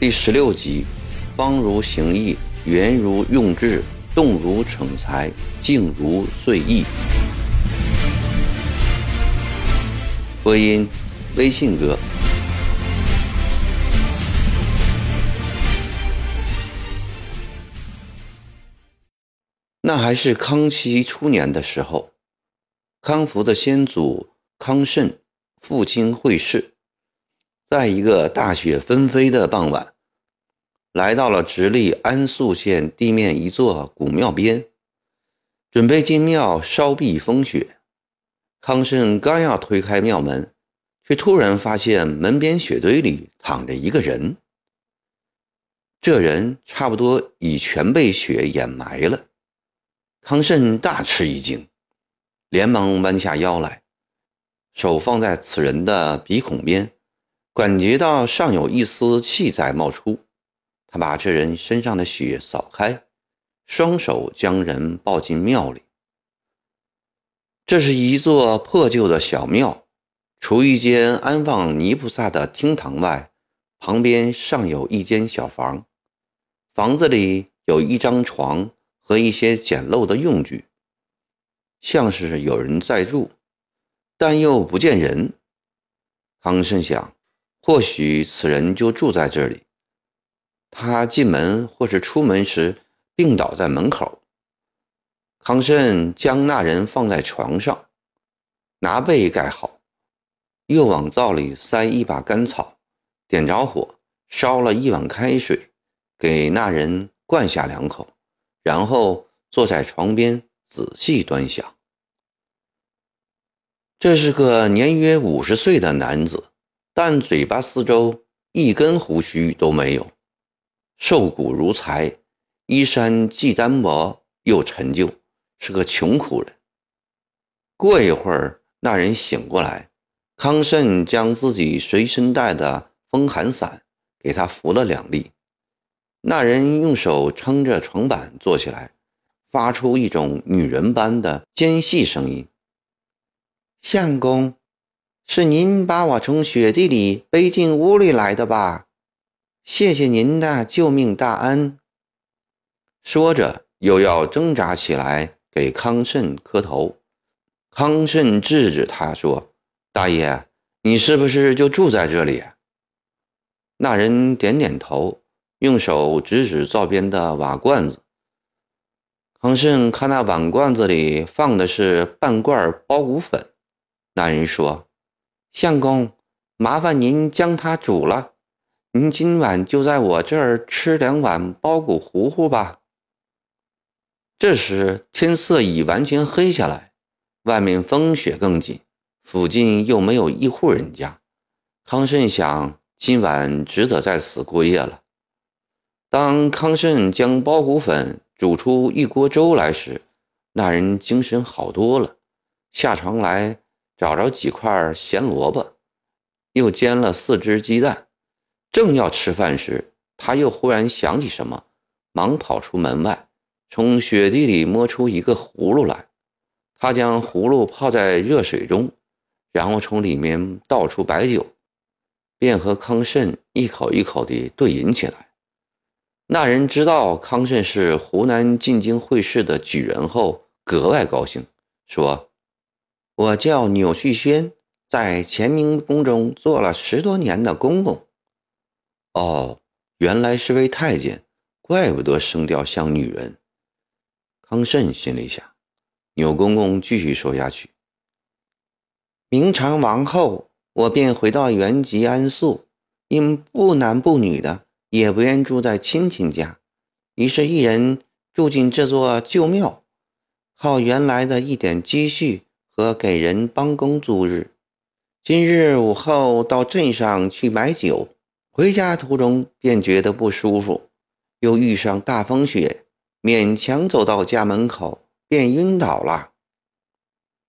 第十六集：方如行义，圆如用智，动如逞才，静如遂意。播音：微信哥。那还是康熙初年的时候，康福的先祖康慎父亲会试，在一个大雪纷飞的傍晚，来到了直隶安宿县地面一座古庙边，准备进庙烧避风雪。康慎刚要推开庙门，却突然发现门边雪堆里躺着一个人，这人差不多已全被雪掩埋了。康慎大吃一惊，连忙弯下腰来，手放在此人的鼻孔边，感觉到尚有一丝气在冒出。他把这人身上的血扫开，双手将人抱进庙里。这是一座破旧的小庙，除一间安放泥菩萨的厅堂外，旁边尚有一间小房，房子里有一张床。和一些简陋的用具，像是有人在住，但又不见人。康慎想，或许此人就住在这里。他进门或是出门时病倒在门口。康慎将那人放在床上，拿被盖好，又往灶里塞一把干草，点着火，烧了一碗开水，给那人灌下两口。然后坐在床边仔细端详。这是个年约五十岁的男子，但嘴巴四周一根胡须都没有，瘦骨如柴，衣衫既单薄又陈旧，是个穷苦人。过一会儿，那人醒过来，康慎将自己随身带的风寒伞给他扶了两粒。那人用手撑着床板坐起来，发出一种女人般的尖细声音：“相公，是您把我从雪地里背进屋里来的吧？谢谢您的救命大恩。”说着，又要挣扎起来给康慎磕头。康慎制止他说：“大爷，你是不是就住在这里？”那人点点头。用手指指灶边的瓦罐子，康顺看那碗罐子里放的是半罐包谷粉。那人说：“相公，麻烦您将它煮了，您今晚就在我这儿吃两碗包谷糊糊吧。”这时天色已完全黑下来，外面风雪更紧，附近又没有一户人家。康慎想，今晚只得在此过夜了。当康慎将包谷粉煮出一锅粥来时，那人精神好多了，下床来找着几块咸萝卜，又煎了四只鸡蛋。正要吃饭时，他又忽然想起什么，忙跑出门外，从雪地里摸出一个葫芦来。他将葫芦泡在热水中，然后从里面倒出白酒，便和康慎一口一口地对饮起来。那人知道康慎是湖南进京会试的举人后，格外高兴，说：“我叫钮旭轩，在乾明宫中做了十多年的公公。”哦，原来是位太监，怪不得声调像女人。康慎心里想。钮公公继续说下去：“明长王后，我便回到原籍安宿，因不男不女的。”也不愿住在亲戚家，于是，一人住进这座旧庙，靠原来的一点积蓄和给人帮工度日。今日午后到镇上去买酒，回家途中便觉得不舒服，又遇上大风雪，勉强走到家门口便晕倒了。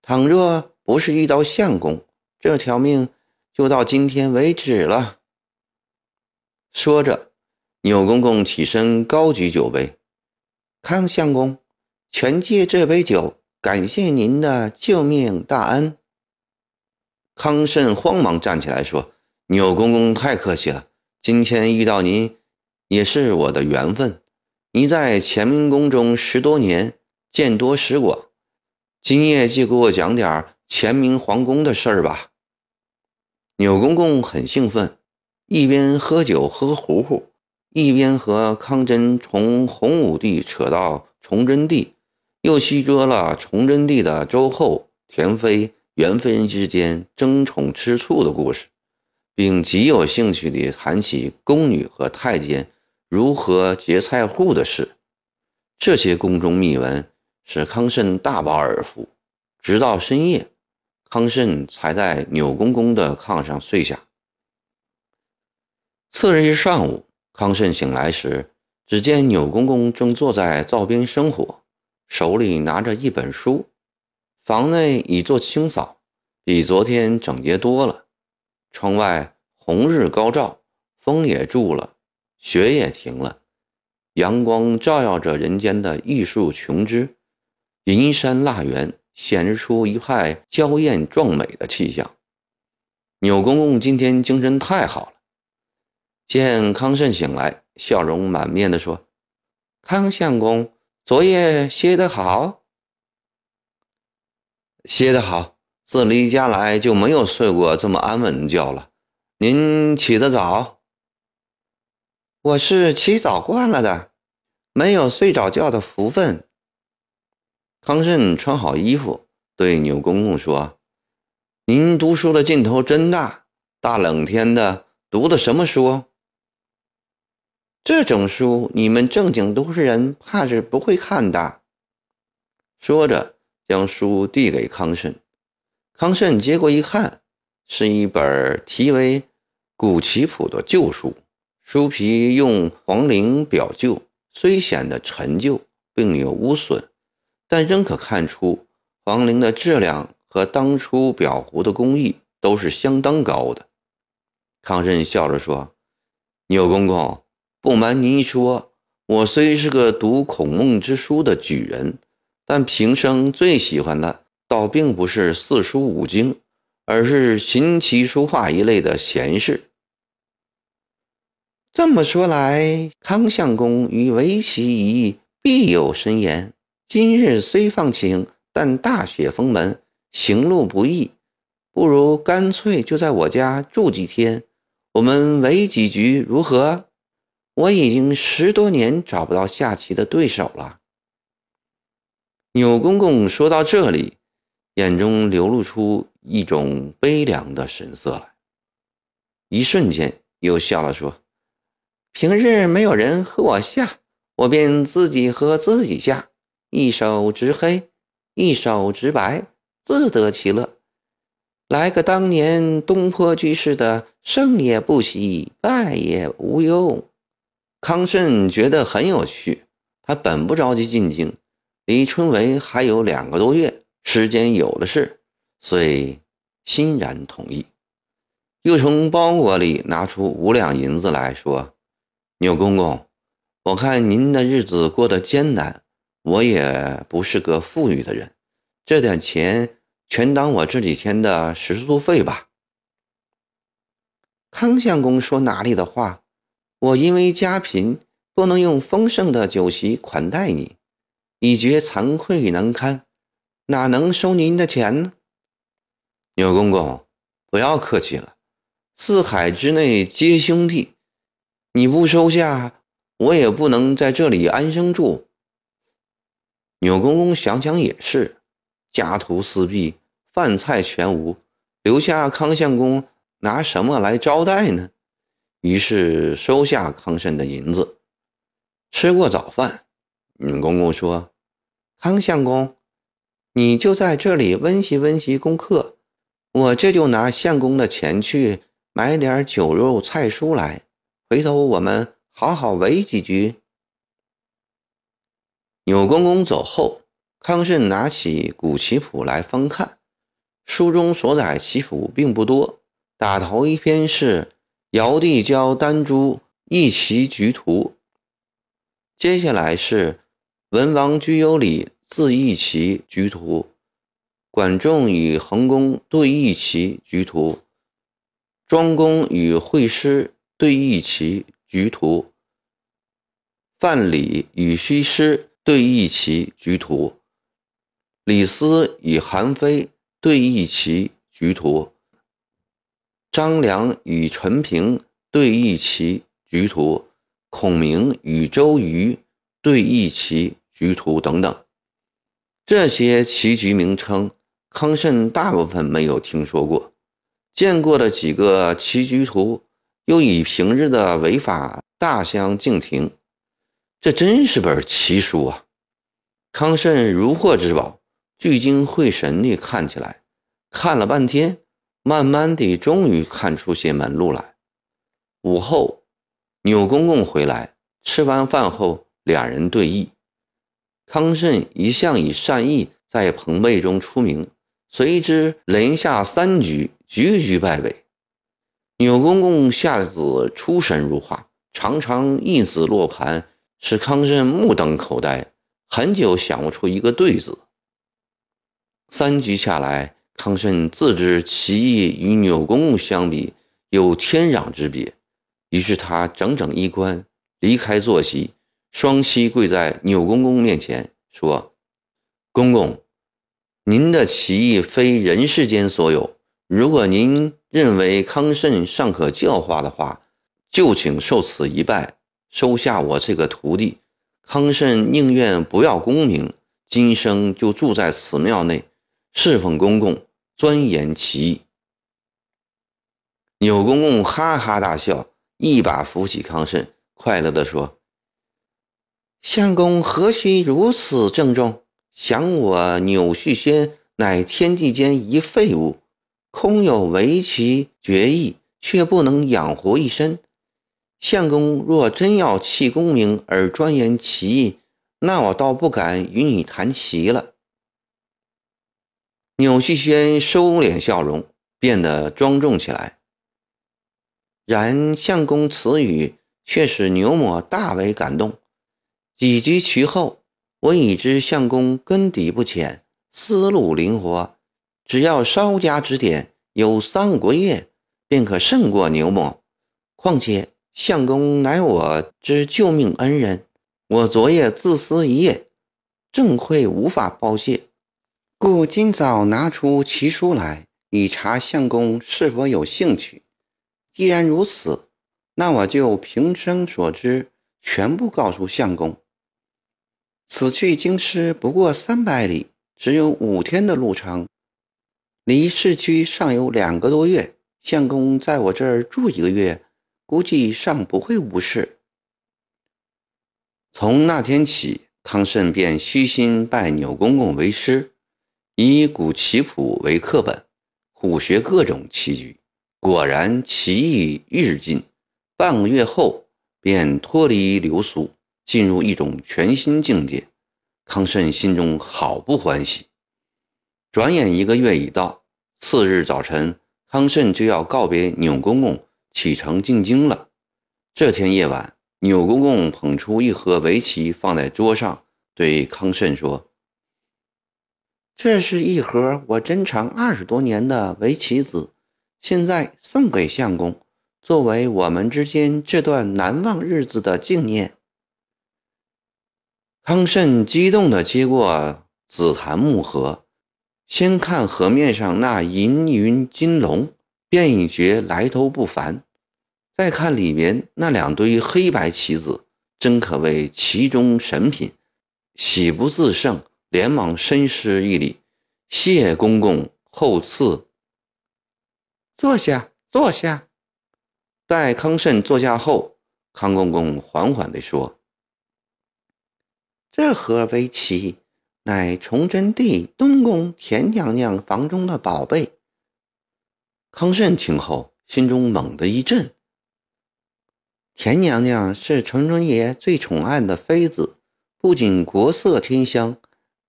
倘若不是遇到相公，这条命就到今天为止了。说着。钮公公起身，高举酒杯：“康相公，全借这杯酒，感谢您的救命大恩。”康慎慌忙站起来说：“钮公公太客气了，今天遇到您，也是我的缘分。您在乾明宫中十多年，见多识广，今夜就给我讲点乾明皇宫的事儿吧。钮公公很兴奋，一边喝酒喝糊糊，一边和康真从洪武帝扯到崇祯帝，又细说了崇祯帝的周后、田妃、元妃之间争宠吃醋的故事，并极有兴趣地谈起宫女和太监。如何劫菜户的事，这些宫中秘闻使康慎大饱耳福。直到深夜，康慎才在钮公公的炕上睡下。次日上午，康慎醒来时，只见钮公公正坐在灶边生火，手里拿着一本书。房内已做清扫，比昨天整洁多了。窗外红日高照，风也住了。雪也停了，阳光照耀着人间的玉树琼枝，银山蜡园显示出一派娇艳壮美的气象。钮公公今天精神太好了。见康慎醒来，笑容满面地说：“康相公，昨夜歇得好。”“歇得好，自离家来就没有睡过这么安稳的觉了。您起得早。”我是起早惯了的，没有睡着觉的福分。康慎穿好衣服，对钮公公说：“您读书的劲头真大，大冷天的读的什么书？这种书你们正经读书人怕是不会看的。”说着，将书递给康慎。康慎接过一看，是一本题为《古棋谱》的旧书。书皮用黄绫表旧，虽显得陈旧，并有污损，但仍可看出黄绫的质量和当初裱糊的工艺都是相当高的。康慎笑着说：“钮公公，不瞒您说，我虽是个读孔孟之书的举人，但平生最喜欢的倒并不是四书五经，而是琴棋书画一类的闲事。”这么说来，康相公与围棋一役必有深言。今日虽放晴，但大雪封门，行路不易。不如干脆就在我家住几天，我们围几局如何？我已经十多年找不到下棋的对手了。钮公公说到这里，眼中流露出一种悲凉的神色来，一瞬间又笑了，说。平日没有人和我下，我便自己和自己下，一手执黑，一手执白，自得其乐。来个当年东坡居士的“胜也不喜，败也无忧”。康慎觉得很有趣，他本不着急进京，离春闱还有两个多月，时间有的是，所以欣然同意。又从包裹里拿出五两银子来说。钮公公，我看您的日子过得艰难，我也不是个富裕的人，这点钱全当我这几天的食宿费吧。康相公说哪里的话？我因为家贫，不能用丰盛的酒席款待你，已觉惭愧难堪，哪能收您的钱呢？钮公公，不要客气了，四海之内皆兄弟。你不收下，我也不能在这里安生住。钮公公想想也是，家徒四壁，饭菜全无，留下康相公拿什么来招待呢？于是收下康慎的银子。吃过早饭，钮公公说：“康相公，你就在这里温习温习功课，我这就拿相公的钱去买点酒肉菜蔬来。”回头我们好好围几局。钮公公走后，康慎拿起古棋谱来翻看，书中所载棋谱并不多。打头一篇是《尧帝教丹朱一棋局图》，接下来是《文王居有礼自一棋局图》，管仲与桓公对弈棋局图，庄公与惠施。对弈棋局图，范蠡与西施对弈棋局图，李斯与韩非对弈棋局图，张良与陈平对弈棋局图，孔明与周瑜对弈棋局图等等。这些棋局名称，康慎大部分没有听说过，见过的几个棋局图，又与平日的违法大相径庭。这真是本奇书啊！康慎如获至宝，聚精会神地看起来，看了半天，慢慢地，终于看出些门路来。午后，钮公公回来，吃完饭后，两人对弈。康慎一向以善意在朋辈中出名，随之连下三局，局局败北。钮公公下子出神入化，常常一子落盘。使康慎目瞪口呆，很久想不出一个对子。三局下来，康慎自知棋艺与钮公公相比有天壤之别，于是他整整一关，离开坐席，双膝跪在钮公公面前，说：“公公，您的棋艺非人世间所有，如果您认为康慎尚可教化的话，就请受此一拜。”收下我这个徒弟，康慎宁愿不要功名，今生就住在此庙内，侍奉公公，钻研棋艺。钮公公哈哈大笑，一把扶起康慎，快乐地说：“相公何须如此郑重？想我钮旭轩乃天地间一废物，空有围棋绝艺，却不能养活一身。”相公若真要弃功名而钻研棋艺，那我倒不敢与你谈棋了。钮旭轩收敛笑容，变得庄重起来。然相公此语却使牛某大为感动。几局其后，我已知相公根底不浅，思路灵活，只要稍加指点，有三五个月便可胜过牛某。况且。相公乃我之救命恩人，我昨夜自思一夜，正愧无法报谢，故今早拿出奇书来，以查相公是否有兴趣。既然如此，那我就平生所知全部告诉相公。此去京师不过三百里，只有五天的路程，离市区尚有两个多月。相公在我这儿住一个月。估计尚不会无事。从那天起，康慎便虚心拜钮公公为师，以古棋谱为课本，苦学各种棋局。果然棋艺日进，半个月后便脱离流俗，进入一种全新境界。康慎心中好不欢喜。转眼一个月已到，次日早晨，康慎就要告别钮公公。启程进京了。这天夜晚，钮公公捧出一盒围棋放在桌上，对康慎说：“这是一盒我珍藏二十多年的围棋子，现在送给相公，作为我们之间这段难忘日子的纪念。”康慎激动地接过紫檀木盒，先看盒面上那银云金龙，便已觉来头不凡。再看里面那两堆黑白棋子，真可谓棋中神品，喜不自胜，连忙深施一礼，谢公公厚赐。坐下，坐下。待康慎坐下后，康公公缓缓地说：“这盒围棋乃崇祯帝东宫田娘娘房中的宝贝。”康慎听后，心中猛地一震。田娘娘是崇祯爷最宠爱的妃子，不仅国色天香，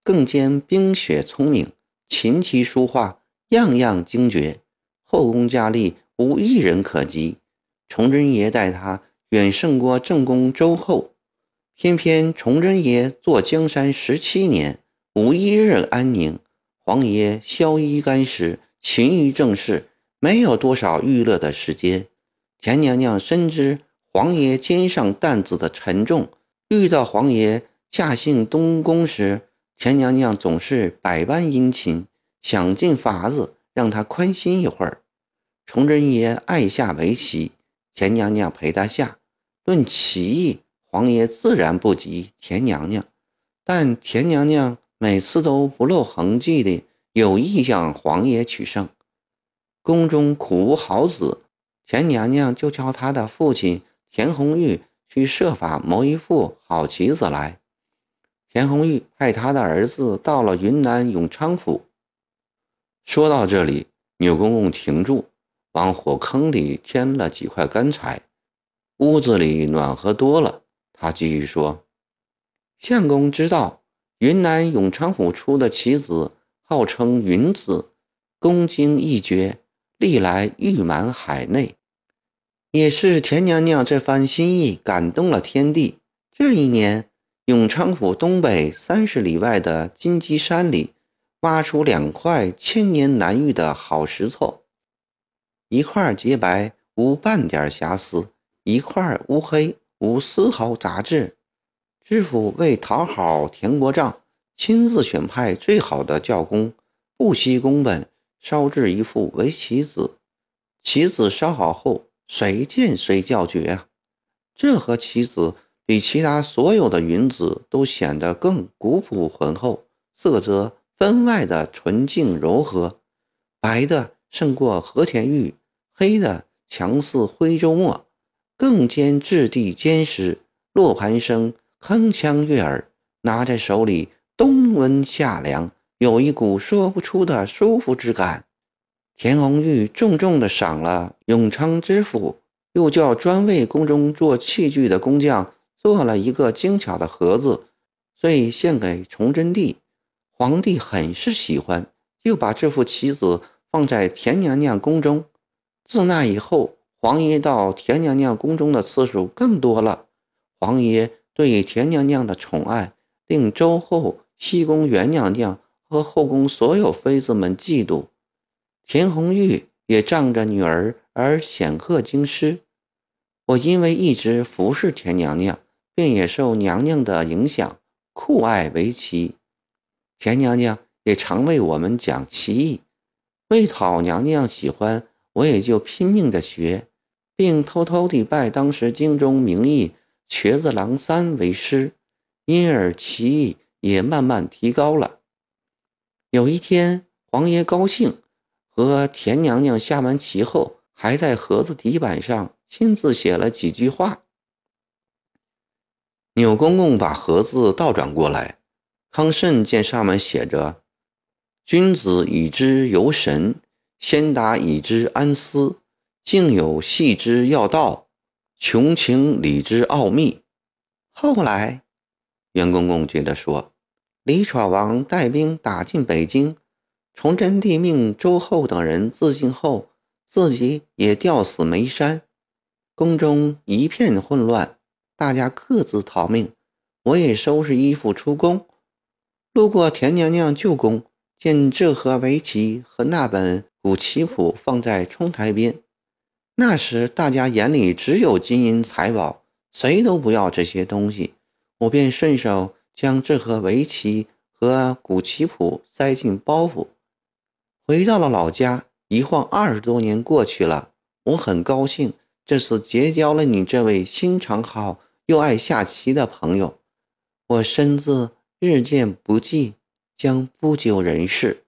更兼冰雪聪明，琴棋书画样样精绝，后宫佳丽无一人可及。崇祯爷待她远胜过正宫周后，偏偏崇祯爷坐江山十七年，无一日安宁。皇爷宵衣干食，勤于政事，没有多少娱乐的时间。田娘娘深知。皇爷肩上担子的沉重，遇到皇爷驾幸东宫时，田娘娘总是百般殷勤，想尽法子让他宽心一会儿。崇祯爷爱下围棋，田娘娘陪他下。论棋艺，皇爷自然不及田娘娘，但田娘娘每次都不露痕迹的有意向皇爷取胜。宫中苦无好子，田娘娘就叫她的父亲田红玉去设法谋一副好棋子来。田红玉派他的儿子到了云南永昌府。说到这里，钮公公停住，往火坑里添了几块干柴，屋子里暖和多了。他继续说：“相公知道，云南永昌府出的棋子号称云子，功经一绝，历来誉满海内。也是田娘娘这番心意感动了天地。这一年。”永昌府东北三十里外的金鸡山里，挖出两块千年难遇的好石头，一块洁白无半点瑕疵，一块乌黑无丝毫杂质。知府为讨好田国丈，亲自选派最好的教工，不惜工本烧制一副围棋子。棋子烧好后，谁见谁叫绝啊！这和棋子。比其他所有的云子都显得更古朴浑厚，色泽分外的纯净柔和，白的胜过和田玉，黑的强似徽州墨，更兼质地坚实，落盘声铿锵悦耳，拿在手里冬温夏凉，有一股说不出的舒服之感。田红玉重重地赏了永昌知府，又叫专为宫中做器具的工匠。做了一个精巧的盒子，所以献给崇祯帝。皇帝很是喜欢，就把这副棋子放在田娘娘宫中。自那以后，皇爷到田娘娘宫中的次数更多了。皇爷对田娘娘的宠爱，令周后、西宫元娘娘和后宫所有妃子们嫉妒。田红玉也仗着女儿而显赫京师。我因为一直服侍田娘娘。便也受娘娘的影响，酷爱围棋。田娘娘也常为我们讲棋艺，为讨娘娘喜欢，我也就拼命的学，并偷偷地拜当时京中名义瘸子郎三为师，因而棋艺也慢慢提高了。有一天，皇爷高兴，和田娘娘下完棋后，还在盒子底板上亲自写了几句话。钮公公把盒子倒转过来，康慎见上面写着：“君子以之游神，先达以之安思，竟有细之要道，穷情理之奥秘。”后来，袁公公接着说：“李闯王带兵打进北京，崇祯帝命周后等人自尽后，自己也吊死煤山，宫中一片混乱。”大家各自逃命，我也收拾衣服出宫。路过田娘娘旧宫，见这盒围棋和那本古棋谱放在窗台边。那时大家眼里只有金银财宝，谁都不要这些东西。我便顺手将这盒围棋和古棋谱塞进包袱，回到了老家。一晃二十多年过去了，我很高兴这次结交了你这位心肠好。又爱下棋的朋友，我身子日渐不济，将不久人世。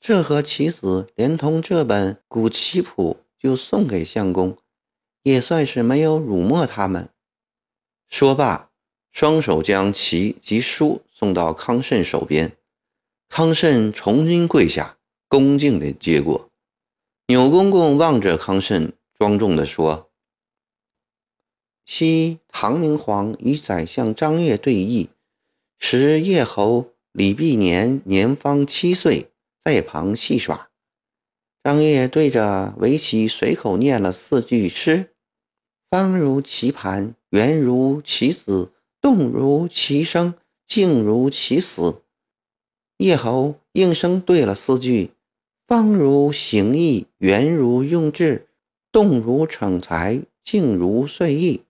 这盒棋子连同这本古棋谱就送给相公，也算是没有辱没他们。说罢，双手将棋及书送到康慎手边，康慎重新跪下，恭敬地接过。钮公公望着康慎，庄重地说。昔唐明皇与宰相张悦对弈，时叶侯李必年年方七岁，在旁戏耍。张悦对着围棋随口念了四句诗：“方如棋盘，圆如棋子，动如其声，静如其死。”叶侯应声对了四句：“方如形意，圆如用智，动如逞才，静如遂意。”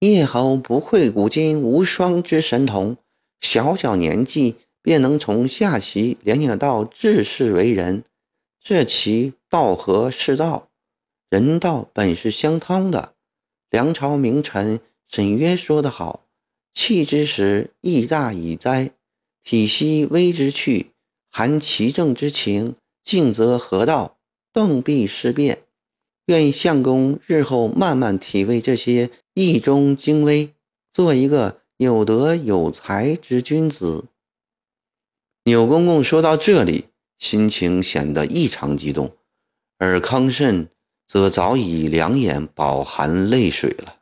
叶侯不愧古今无双之神童，小小年纪便能从下棋联想到治世为人，这棋道合世道，人道本是相通的。梁朝名臣沈约说得好：“气之时，义大以哉；体息微之去，含其政之情。静则合道，动必事变。”愿相公日后慢慢体味这些意中精微，做一个有德有才之君子。钮公公说到这里，心情显得异常激动，而康慎则早已两眼饱含泪水了。